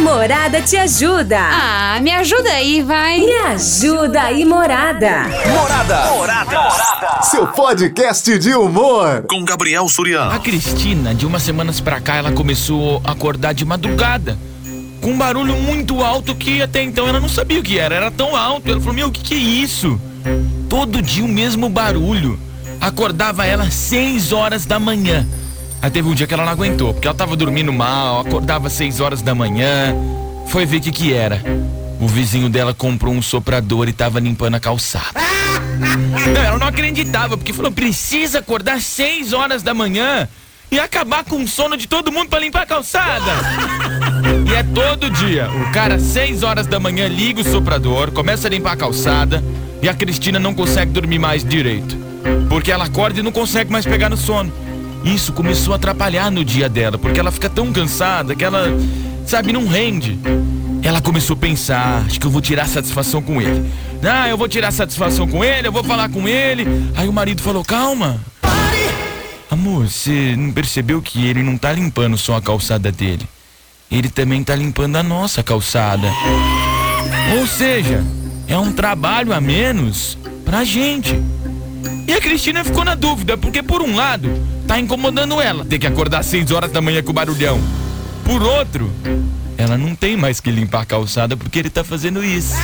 Morada te ajuda. Ah, me ajuda aí, vai. Me ajuda aí, Morada. Morada. Morada. Seu podcast de humor. Com Gabriel Suriano. A Cristina, de umas semanas pra cá, ela começou a acordar de madrugada. Com um barulho muito alto que até então ela não sabia o que era. Era tão alto. Ela falou: Meu, o que, que é isso? Todo dia o mesmo barulho. Acordava ela às 6 horas da manhã. Aí teve um dia que ela não aguentou, porque ela tava dormindo mal, acordava às 6 horas da manhã. Foi ver o que que era. O vizinho dela comprou um soprador e tava limpando a calçada. Não, ela não acreditava, porque falou: precisa acordar às 6 horas da manhã e acabar com o sono de todo mundo para limpar a calçada. E é todo dia. O cara, 6 horas da manhã, liga o soprador, começa a limpar a calçada e a Cristina não consegue dormir mais direito. Porque ela acorda e não consegue mais pegar no sono. Isso começou a atrapalhar no dia dela, porque ela fica tão cansada que ela, sabe, não rende. Ela começou a pensar, acho que eu vou tirar satisfação com ele. Ah, eu vou tirar satisfação com ele, eu vou falar com ele. Aí o marido falou: calma. Amor, você não percebeu que ele não tá limpando só a calçada dele? Ele também tá limpando a nossa calçada. Ou seja, é um trabalho a menos pra gente. E a Cristina ficou na dúvida, porque por um lado, tá incomodando ela ter que acordar às 6 horas da manhã com barulhão. Por outro, ela não tem mais que limpar a calçada porque ele tá fazendo isso.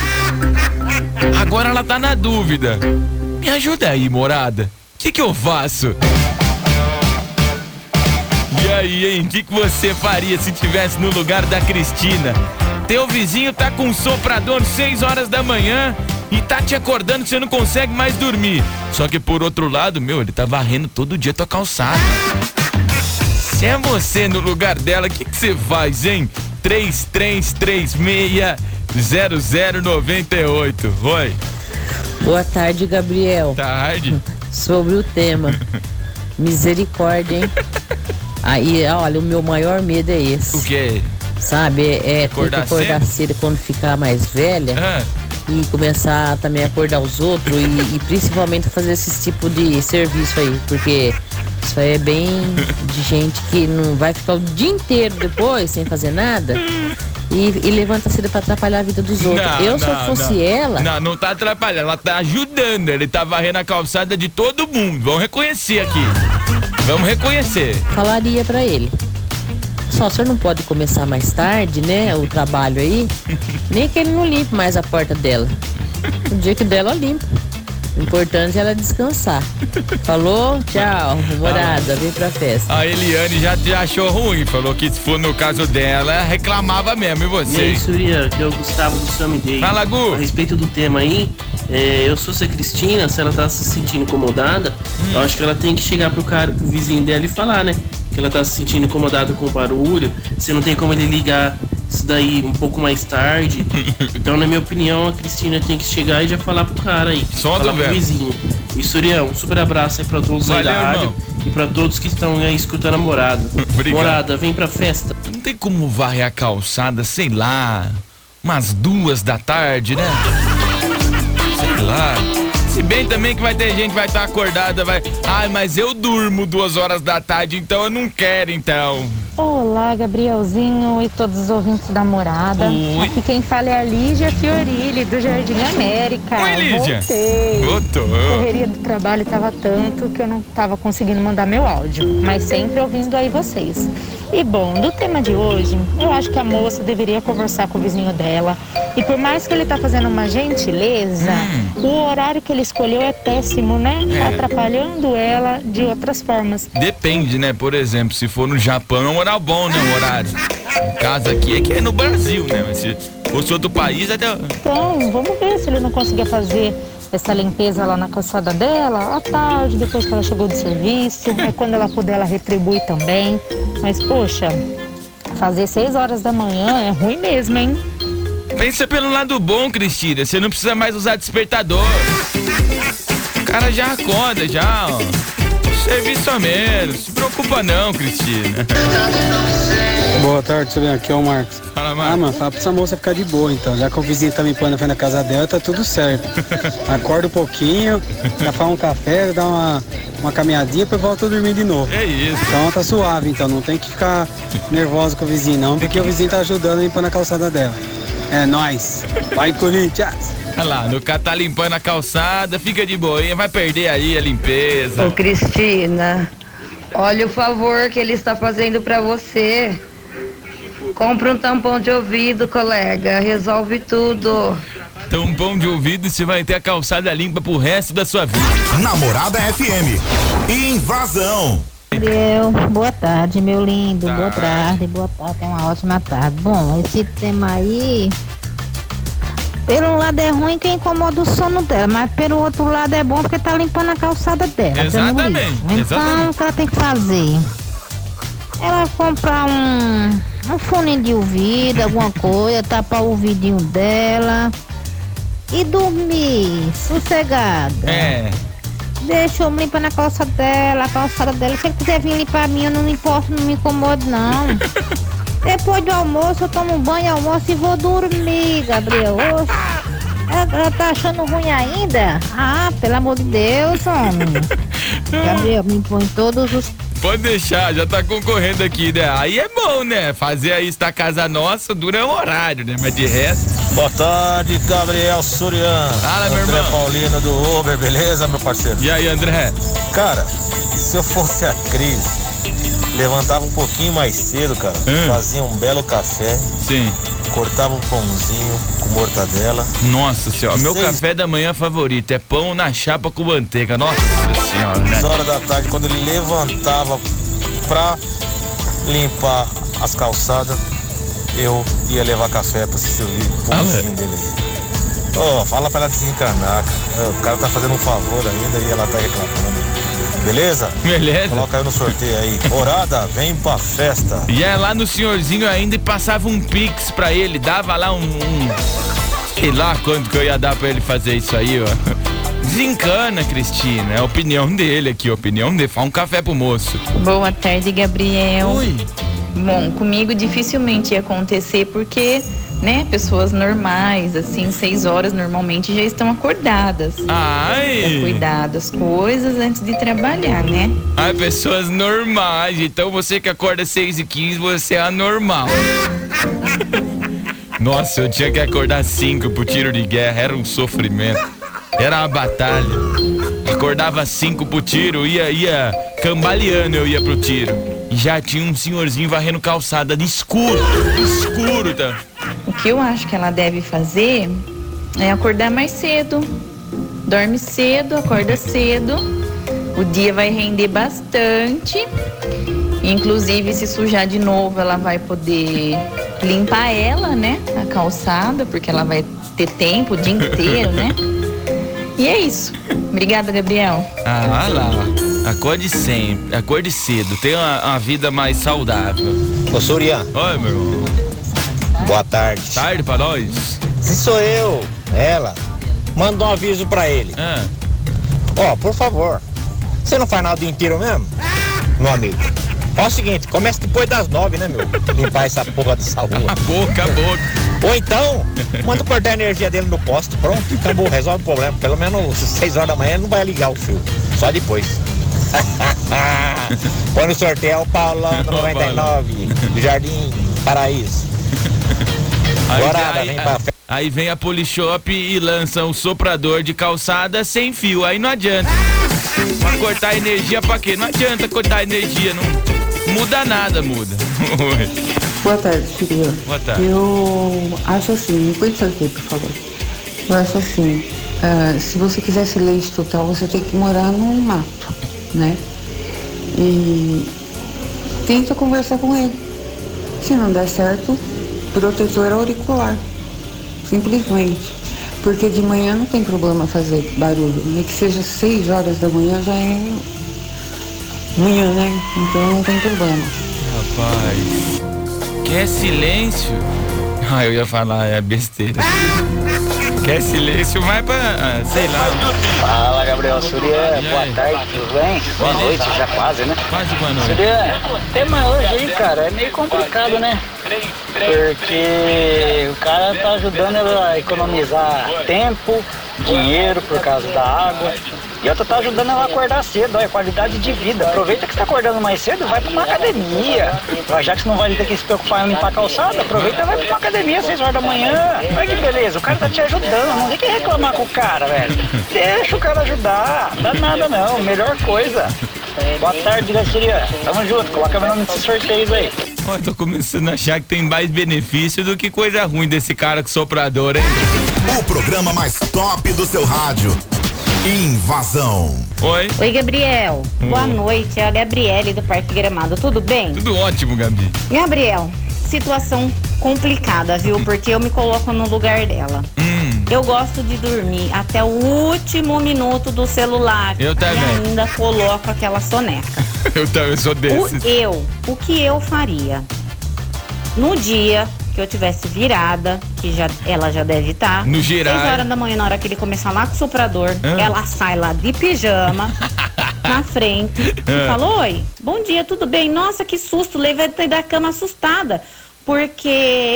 Agora ela tá na dúvida. Me ajuda aí, morada. O que, que eu faço? E aí, hein? O que, que você faria se tivesse no lugar da Cristina? Teu vizinho tá com um soprador 6 horas da manhã e tá te acordando que você não consegue mais dormir. Só que por outro lado, meu, ele tá varrendo todo dia tua calçada. Se é você no lugar dela, o que, que você faz, hein? 3336-0098. Oi. Boa tarde, Gabriel. Tarde. Sobre o tema. Misericórdia, hein? Aí, olha, o meu maior medo é esse. O quê? Sabe? É, é Acordar ter que acordar cedo quando ficar mais velha. Ah, E começar também a acordar os outros e, e principalmente fazer esse tipo de serviço aí. Porque isso aí é bem de gente que não vai ficar o dia inteiro depois sem fazer nada. E, e levanta cedo pra atrapalhar a vida dos outros. Não, Eu, se eu não, fosse não. ela, Não, não tá atrapalhando, ela tá ajudando. Ele tá varrendo a calçada de todo mundo. Vamos reconhecer aqui. Vamos reconhecer. falaria pra ele. Só o senhor não pode começar mais tarde, né? O trabalho aí. Nem que ele não limpe mais a porta dela. O dia que dela limpa. O importante é ela descansar. Falou? Tchau. Morada, vem pra festa. A Eliane já, já achou ruim, falou que se for no caso dela, reclamava mesmo. E E você? aí, Surya, que é o Gustavo do Sammy Day. Fala, Gu. A respeito do tema aí, é, eu sou a Cristina, se ela tá se sentindo incomodada, Hum. eu acho que ela tem que chegar pro cara, pro vizinho dela e falar, né? Que ela tá se sentindo incomodada com o barulho, se não tem como ele ligar isso daí um pouco mais tarde. então, na minha opinião, a Cristina tem que chegar e já falar pro cara aí. Solta falar o pro vizinho. E Surião, um super abraço aí pra todos aí Valeu, da rádio irmão. e pra todos que estão aí escutando a morada. Obrigado. Morada, vem pra festa. Não tem como varrer a calçada, sei lá, umas duas da tarde, né? Sei lá. Se bem também que vai ter gente que vai estar acordada, vai. Ai, mas eu durmo duas horas da tarde, então eu não quero, então. Olá, Gabrielzinho e todos os ouvintes da morada. Oi. Aqui quem fala é a Lígia Fiorilli, do Jardim América. Oi, Lígia. Voltei. Voltou. A correria do trabalho estava tanto que eu não estava conseguindo mandar meu áudio, mas sempre ouvindo aí vocês. E bom, do tema de hoje, eu acho que a moça deveria conversar com o vizinho dela. E por mais que ele tá fazendo uma gentileza, o horário que ele escolheu é péssimo, né? Hum. É. Atrapalhando ela de outras formas. Depende, né? Por exemplo, se for no Japão horário bom, né? O horário. No caso aqui é que é no Brasil, né? Mas se fosse outro país, até. Então, vamos ver se ele não conseguia fazer essa limpeza lá na calçada dela à tarde, depois que ela chegou do serviço. Aí quando ela puder, ela retribui também. Mas, poxa, fazer seis horas da manhã é ruim mesmo, hein? Pensa pelo lado bom, Cristina. Você não precisa mais usar despertador. O cara já acorda, já, ó. Serviço a menos. Se preocupa não, Cristina. Boa tarde, vem aqui, é o Marcos. Fala, Marcos. Ah, mano, fala pra essa moça ficar de boa então. Já que o vizinho tá limpando a frente da casa dela, tá tudo certo. Acorda um pouquinho, já faz um café, dá uma, uma caminhadinha, depois volta a dormir de novo. É isso. Então tá suave, então não tem que ficar nervosa com o vizinho, não, porque o vizinho tá ajudando a limpar a calçada dela. É nóis. Vai, Corinthians! Olha lá, no cara tá limpando a calçada, fica de boinha, vai perder aí a limpeza. Ô Cristina, olha o favor que ele está fazendo pra você. Compra um tampão de ouvido, colega. Resolve tudo. Tampão de ouvido e você vai ter a calçada limpa pro resto da sua vida. Namorada FM. Invasão. Gabriel, boa tarde, meu lindo. Boa Tarde. tarde, boa tarde, uma ótima tarde. Bom, esse tema aí, pelo lado é ruim que incomoda o sono dela, mas pelo outro lado é bom porque tá limpando a calçada dela. Exatamente. Então, exatamente. o que ela tem que fazer? Ela comprar um, um fone de ouvido, alguma coisa, tapar o ouvidinho dela e dormir sossegada. É. Deixa eu limpar na calça dela, a calçada dela. Se quiser vir limpar a minha, eu não me importo, não me incomodo, não. Depois do almoço, eu tomo um banho, almoço e vou dormir, Gabriel. Oxe, ela, tá achando ruim ainda? Ah, pelo amor de Deus, homem. Gabriel, me impõe todos os. Pode deixar, já tá concorrendo aqui, né? Aí é bom, né? Fazer aí esta casa nossa dura um horário, né? Mas de resto. Boa tarde, Gabriel Surian. Fala, meu André irmão. Paulino do Uber, beleza, meu parceiro? E aí, André? Cara, se eu fosse a Cris, levantava um pouquinho mais cedo, cara. Hum. Fazia um belo café, Sim. cortava um pãozinho com mortadela. Nossa senhora, meu Seis- café da manhã favorito é pão na chapa com manteiga. Nossa senhora, né? Às horas da tarde, quando ele levantava pra limpar as calçadas, eu ia levar café pra se servir o Ah, pãozinho dele aí. Ô, fala pra ela desencanar, cara. O cara tá fazendo um favor ainda e ela tá reclamando. Beleza? Beleza. Coloca aí no sorteio aí. Morada, vem pra festa. Ia lá no senhorzinho ainda e passava um pix pra ele, dava lá um, um- Sei lá quanto que eu ia dar pra ele fazer isso aí, ó. Desencana, Cristina. É a opinião dele aqui, a opinião dele. Faz um café pro moço. Boa tarde, Gabriel. Oi. Bom, comigo dificilmente ia acontecer porque, né, pessoas normais, assim, seis horas normalmente já estão acordadas. Pra Ai. cuidar das coisas antes de trabalhar, né? Ai, pessoas normais. Então você que acorda 6 e 15, você é anormal. Nossa, eu tinha que acordar 5 pro tiro de guerra. Era um sofrimento. Era uma batalha. Acordava 5 pro tiro, ia, ia cambaleando, eu ia pro tiro. E já tinha um senhorzinho varrendo calçada de escuro. Escuro, tá? O que eu acho que ela deve fazer é acordar mais cedo. Dorme cedo, acorda cedo. O dia vai render bastante. Inclusive, se sujar de novo, ela vai poder limpar ela, né? A calçada, porque ela vai ter tempo o dia inteiro, né? E é isso. Obrigada, Gabriel. Ah, lá. Acorde sempre, acorde cedo. Tenha uma, uma vida mais saudável. Ô, Surian, Oi, meu irmão. Boa tarde. Tarde pra nós. Se sou eu, ela, manda um aviso pra ele. Ah. Ó, por favor, você não faz nada o dia inteiro mesmo? Meu amigo. Ó, é o seguinte, começa depois das nove, né, meu? Limpar essa porra dessa rua. A boca, a boca. Ou então, manda cortar a energia dele no poste, pronto, acabou, resolve o problema. Pelo menos seis horas da manhã ele não vai ligar o fio, só depois. Põe no sorteio o Paulão do 99, do Jardim Paraíso. Aí, Morada, aí- vem pra festa. aí vem a Polishop e lança um soprador de calçada sem fio. Aí não adianta. Pra cortar energia pra quê? Não adianta cortar energia, não muda nada, muda. Boa tarde, querida. Boa tarde. Eu acho assim, me cuide aqui, por favor. Eu acho assim, ah, se você quiser silêncio total, você tem que morar num mato, né? E tenta conversar com ele. Se não der certo, protetor auricular. Simplesmente. Porque de manhã não tem problema fazer barulho. Nem que seja 6 horas da manhã já é manhã, né? Então não tem problema. Rapaz, quer silêncio? Ah, eu ia falar, é besteira. Quer silêncio, vai pra. ah, sei lá. Fala, Gabriel Surya. Boa tarde, tudo bem? Boa noite, já quase, né? Quase boa noite. Surya, o tema hoje aí, cara, é meio complicado, né? Porque o cara tá ajudando ela a economizar tempo, dinheiro por causa da água. E outra tá ajudando ela a acordar cedo, olha, qualidade de vida. Aproveita que tá acordando mais cedo, vai pra uma academia. Já que você não vai ter que se preocupar em limpar a calçada, aproveita e vai pra uma academia às 6 horas da manhã. Olha que beleza, o cara tá te ajudando, não tem que reclamar com o cara, velho. Deixa o cara ajudar, dá nada não, melhor coisa. Boa tarde, Gastiria. Tamo junto, coloca meu nome nesses sorteios aí. Ó, tô começando a achar que tem mais benefício do que coisa ruim desse cara com soprador, hein? O programa mais top do seu rádio. Invasão. Oi? Oi, Gabriel. Boa noite. É a Gabriele do Parque Gramado. Tudo bem? Tudo ótimo, Gabi. Gabriel, situação complicada, viu? Porque eu me coloco no lugar dela. Hum. Eu gosto de dormir até o último minuto do celular. Eu também. E ainda coloco aquela soneca. Eu também sou desses. O eu, o que eu faria? No dia que eu tivesse virada, que já, ela já deve estar. No girar. 6 horas da manhã, na hora que ele começar lá com o soprador, Ah. ela sai lá de pijama. Na frente e Ah. fala: Oi, bom dia, tudo bem? Nossa, que susto, levantei da cama assustada. Porque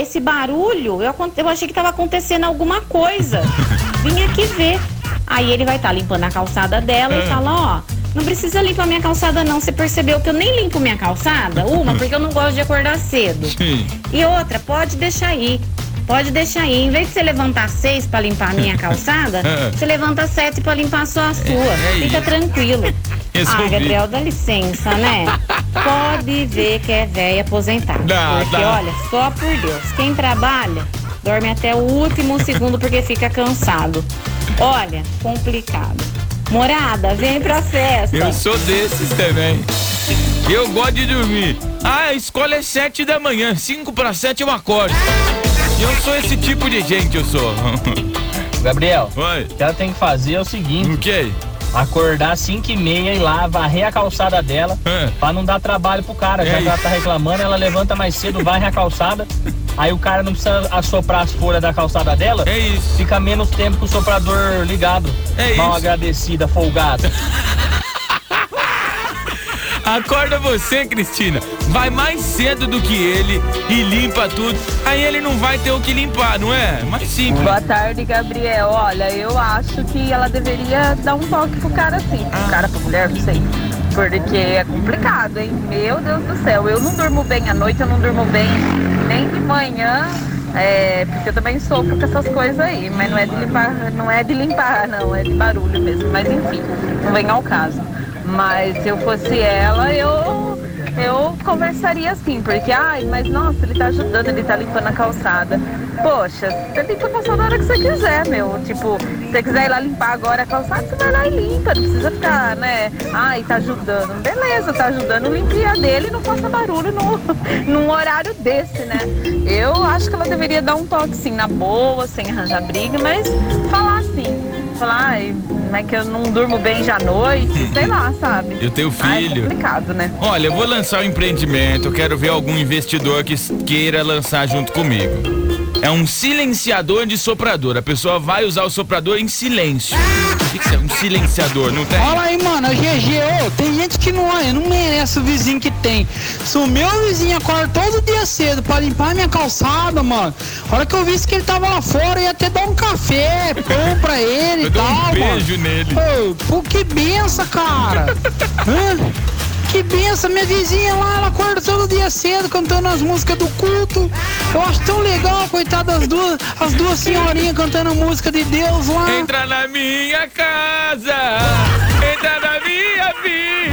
esse barulho, eu, eu achei que estava acontecendo alguma coisa. Vim aqui ver. Aí ele vai estar limpando a calçada dela e Ah. fala: Ó, não precisa limpar minha calçada, não. Você percebeu que eu nem limpo minha calçada? Uma, porque eu não gosto de acordar cedo. Sim. E outra, pode deixar aí. Pode deixar aí. Em vez de você levantar seis pra limpar a minha calçada, você levanta sete pra limpar só a sua. é Fica isso. tranquilo. Resolvi. Ah, Gabriel, dá licença, né? Pode ver que é velha aposentada. Dá, porque, dá. olha, só por Deus, quem trabalha dorme até o último segundo porque fica cansado. Olha, complicado. Morada, vem pra festa. Eu sou desses também. Eu gosto de dormir. Ah, a escola é sete da manhã, cinco para sete eu acordo. Eu sou esse tipo de gente, eu sou. Gabriel, Oi. o que ela tem que fazer é o seguinte: O quê? Acordar às 5 e meia e lá, varrer a calçada dela, pra não dar trabalho pro cara. Já É que ela tá reclamando, ela levanta mais cedo, varre a calçada. Aí o cara não precisa assoprar as folhas da calçada dela. É isso. Fica menos tempo com o soprador ligado. É Mal isso. agradecida, folgada. Acorda você, Cristina. Vai mais cedo do que ele e limpa tudo. Aí ele não vai ter o que limpar, não é? Mais simples. Boa tarde, Gabriel. Olha, eu acho que ela deveria dar um toque pro cara assim. Pro cara, pra mulher, não sei. Porque é complicado, hein? Meu Deus do céu. Eu não durmo bem à noite, eu não durmo bem nem de manhã. É, porque eu também sofro com essas coisas aí, mas não é de limpar, não é de limpar, não, é de barulho mesmo. Mas enfim, não vem ao caso. Mas se eu fosse ela, eu eu conversaria assim, porque, ai, mas nossa, ele tá ajudando, ele tá limpando a calçada. Poxa, você limpa a calçada a hora que você quiser, meu. Tipo, se você quiser ir lá limpar agora a calçada, você vai lá e limpa. Não precisa ficar, né? Ai, tá ajudando. Beleza, tá ajudando, limpe a dele e não faça barulho no, num horário desse, né? Eu acho que ela deveria dar um toque, sim, na boa, sem arranjar briga, mas falar. Falar, ai, não é que eu não durmo bem já à noite, sei lá, sabe? Eu tenho Ai, é filho. complicado, né? Olha, eu vou lançar um empreendimento. Eu quero ver algum investidor que queira lançar junto comigo. É um silenciador de soprador. A pessoa vai usar o soprador em silêncio. O que, é um silenciador? Não tem? Fala aí, mano, é GG, ô, tem gente que não, olha, não merece o vizinho que tem. Se o meu vizinho acorda todo dia cedo pra limpar minha calçada, mano, a hora que eu visse que ele tava lá fora, eu ia até dar um café, pão pra ele e tal, um mano. beijo nele. Ô, pô, que benção, cara. Hã? Que benção, minha vizinha lá, ela acorda todo dia cedo cantando as músicas do culto. Eu acho tão legal, coitada das duas, as duas senhorinhas cantando música de Deus lá. Entra na minha casa, entra na minha vida.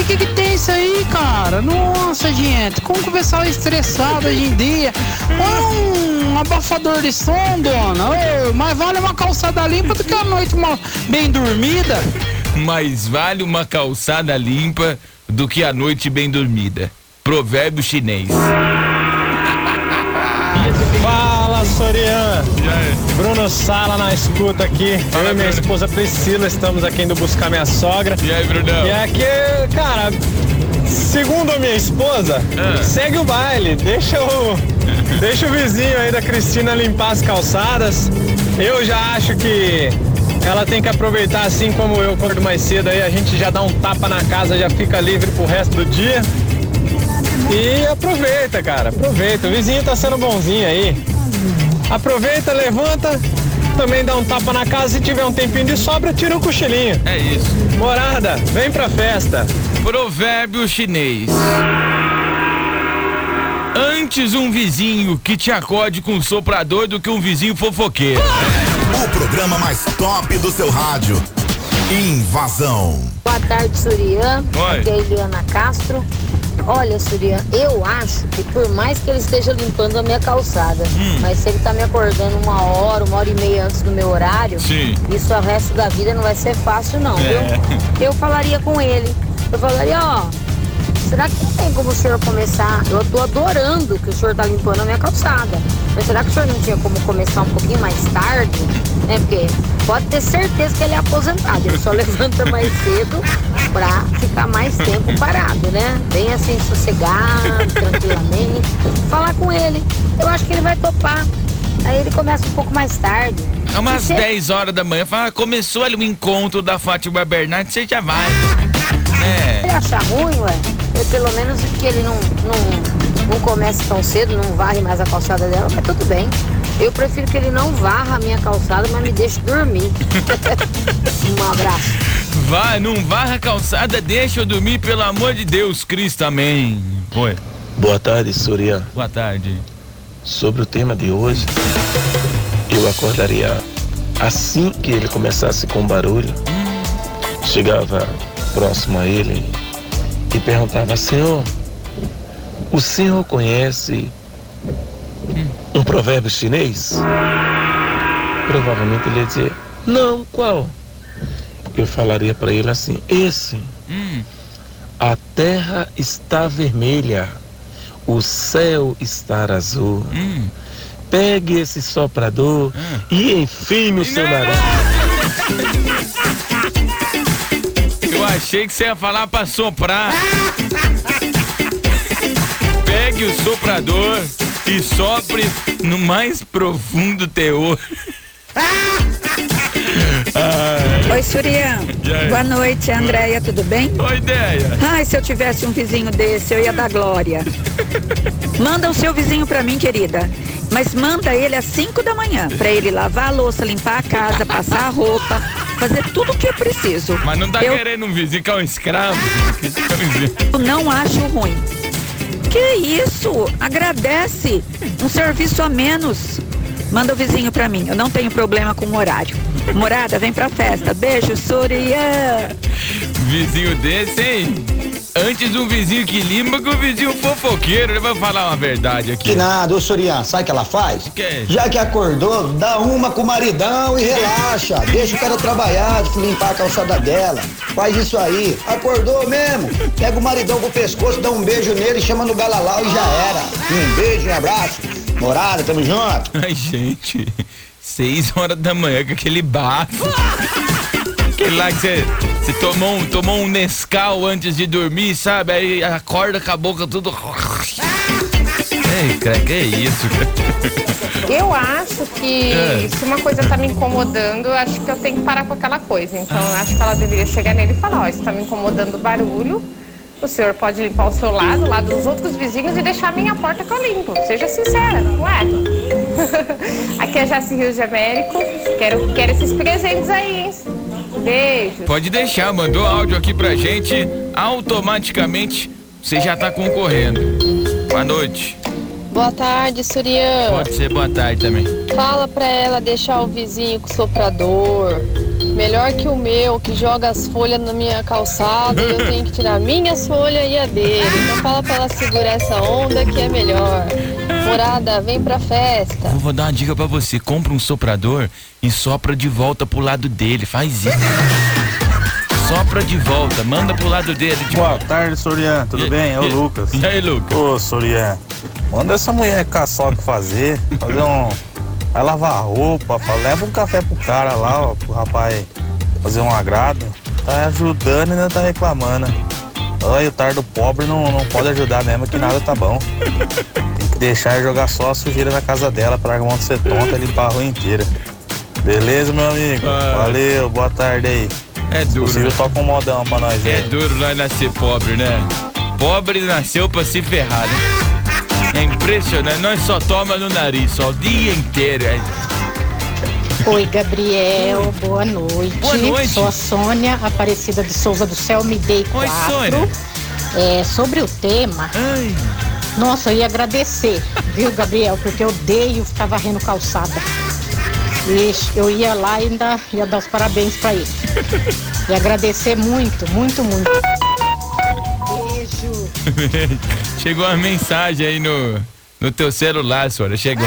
O que, que tem isso aí, cara? Nossa, gente, como que o pessoal é estressado hoje em dia? Põe um abafador de som, dona. Ô, mas vale uma calçada limpa do que a noite mal- bem dormida. Mais vale uma calçada limpa do que a noite bem dormida. Provérbio chinês. Fala, Sorian! Bruno Sala na escuta aqui. Eu e minha esposa Priscila estamos aqui indo buscar minha sogra. E aí, Brunão? E aqui, cara, Segundo a minha esposa, segue o baile, deixa o, deixa o vizinho aí da Cristina limpar as calçadas. Eu já acho que ela tem que aproveitar assim como eu acordo mais cedo aí, a gente já dá um tapa na casa, já fica livre pro resto do dia. E aproveita, cara, aproveita. O vizinho tá sendo bonzinho aí. Aproveita, levanta, também dá um tapa na casa. Se tiver um tempinho de sobra, tira um cochilinho. É isso. Morada, vem pra festa. Provérbio chinês. Antes um vizinho que te acorde com um soprador do que um vizinho fofoqueiro. O programa mais top do seu rádio. Invasão. Boa tarde, Surian. Oi. Aqui é a Eliana Castro. Olha, Surian, eu acho que por mais que ele esteja limpando a minha calçada, Hum. mas se ele tá me acordando uma hora, uma hora e meia antes do meu horário, Sim. isso o resto da vida não vai ser fácil não, É. viu? Eu falaria com ele. Eu falaria, ó, será que tem como o senhor começar? Eu tô adorando que o senhor tá limpando a minha calçada. Mas será que o senhor não tinha como começar um pouquinho mais tarde? Né? Porque pode ter certeza que ele é aposentado. Ele só levanta mais cedo pra ficar mais tempo parado, né? Bem assim, sossegado, tranquilamente. Falar com ele. Eu acho que ele vai topar. Aí ele começa um pouco mais tarde. É umas você- 10 horas da manhã, fala, começou ali o encontro da Fátima Bernardes, você já vai. ele É. achar ruim, ué, eu, pelo menos que ele não, não, não comece tão cedo, não varre mais a calçada dela, mas tudo bem. Eu prefiro que ele não varra a minha calçada, mas me deixe dormir. um abraço. Vai, não varra a calçada, deixa eu dormir, pelo amor de Deus, Cristo, amém. Oi. Boa tarde, Surya. Boa tarde. Sobre o tema de hoje, eu acordaria assim que ele começasse com barulho. Chegava próximo a ele e perguntava: Senhor, o senhor conhece um provérbio chinês? Provavelmente ele ia dizer: Não, qual? Eu falaria para ele assim: Esse. Hum. A terra está vermelha, o céu está azul. Hum. Pegue esse soprador e enfie no seu nariz. Eu achei que você ia falar pra soprar. O soprador e sopre no mais profundo teor. Ai. Oi, Surian. Boa noite, Andréia, tudo bem? Oi, ideia. Ai, se eu tivesse um vizinho desse, eu ia dar glória. Manda o seu vizinho pra mim, querida. Mas manda ele às 5 da manhã, pra ele lavar a louça, limpar a casa, passar a roupa, fazer tudo o que é preciso. Mas não tá eu querendo um vizinho que é um escravo? Coisa. Eu não acho ruim. Que isso? Agradece. Um serviço a menos. Manda o vizinho pra mim. Eu não tenho problema com o horário. Morada, vem pra festa. Beijo, Surya. Vizinho desse, hein? Antes um vizinho que limpa que o vizinho fofoqueiro. Ele vai falar uma verdade aqui. Que nada, ô Sorian, sabe o que ela faz? Que? Já que acordou, dá uma com o maridão e relaxa. Deixa o cara trabalhar, limpar a calçada dela. Faz isso aí. Acordou mesmo? Pega o maridão com o pescoço, dá um beijo nele, chama no galalau e já era. Um beijo, um abraço. Morada, tamo junto. Ai, gente. Seis horas da manhã com aquele bafo. Aquele lá que você, você tomou, um, tomou um Nescau antes de dormir, sabe? Aí acorda com a boca tudo. Ei, cara, que é isso, cara? Eu acho que É. se uma coisa tá me incomodando, acho que eu tenho que parar com aquela coisa. Então acho que ela deveria chegar nele e falar, ó, isso tá me incomodando o barulho. O senhor pode limpar o seu lado, o lado dos outros vizinhos e deixar a minha porta que eu limpo. Seja sincera, ué. Aqui é Jaci Rio de Américo. Quero, quero esses presentes aí, hein? Beijo. Pode deixar, mandou áudio aqui pra gente. Automaticamente você já tá concorrendo. Boa noite. Boa tarde, Surian. Pode ser boa tarde também. Fala pra ela deixar o vizinho com o soprador. Melhor que o meu, que joga as folhas na minha calçada e eu tenho que tirar minhas folhas e a dele. Então fala pra ela segurar essa onda que é melhor. Morada, vem pra festa. Eu vou dar uma dica pra você. Compra um soprador e sopra de volta pro lado dele. Faz isso. Sopra de volta, manda pro lado dele. De Boa tarde, Sorian. Tudo E- bem? É o Lucas. E aí, Lucas? Ô, Sorian, manda essa mulher caçar o que fazer. Fazer um. Vai lavar roupa, leva um café pro cara lá, ó, pro rapaz fazer um agrado. Tá ajudando e ainda tá reclamando. Olha, o tardo pobre não, não pode ajudar mesmo que nada tá bom. Tem que deixar jogar só a sujeira na casa dela pra de ser tonta e limpar a rua inteira. Beleza, meu amigo? Ah. Valeu, boa tarde aí. É duro. possível, toca um modão pra nós É aí. duro nós nascer pobre, né? Pobre nasceu pra se ferrar, né? É impressionante, nós só toma no nariz, só o dia inteiro. é. Oi, Gabriel, boa noite. Boa noite. Sou a Sônia Aparecida de Souza do Céu, me dei Oi, quatro. Sônia. É, sobre o tema, nossa, eu ia agradecer, viu, Gabriel, porque eu odeio ficar varrendo calçada. E eu ia lá e ainda ia dar os parabéns pra ele. E agradecer muito, muito, muito. Beijo. Chegou uma mensagem aí no, no teu celular, senhora. Chegou.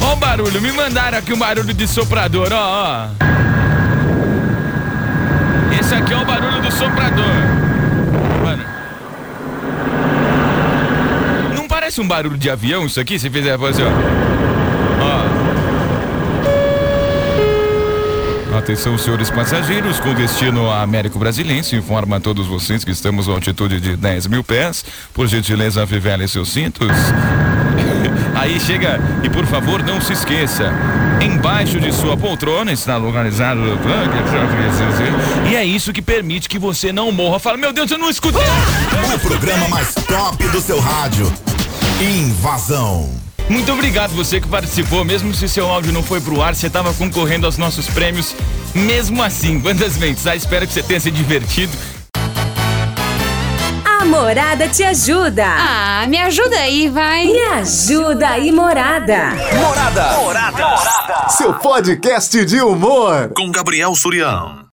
Ó o barulho, me mandaram aqui um barulho de soprador, ó, ó. Esse aqui é o barulho do soprador. Mano. Não parece um barulho de avião isso aqui? Se fizer assim, ó. Ó. Atenção, senhores passageiros, com destino a Américo Brasilense, informa a todos vocês que estamos a altitude de 10 mil pés. Por gentileza, afivelem seus cintos. Aí chega, e por favor, não se esqueça, embaixo de sua poltrona está localizado o plug. E é isso que permite que você não morra. Fala, meu Deus, eu não escutei. O programa mais top do seu rádio. Invasão. Muito obrigado você que participou, mesmo se seu áudio não foi pro ar, você estava concorrendo aos nossos prêmios. Mesmo assim, quantas vezes? Ah, espero que você tenha se divertido. A Morada te ajuda. Ah, me ajuda aí, vai. Me ajuda aí, Morada. Morada. Morada. Seu podcast de humor. Com Gabriel Surião.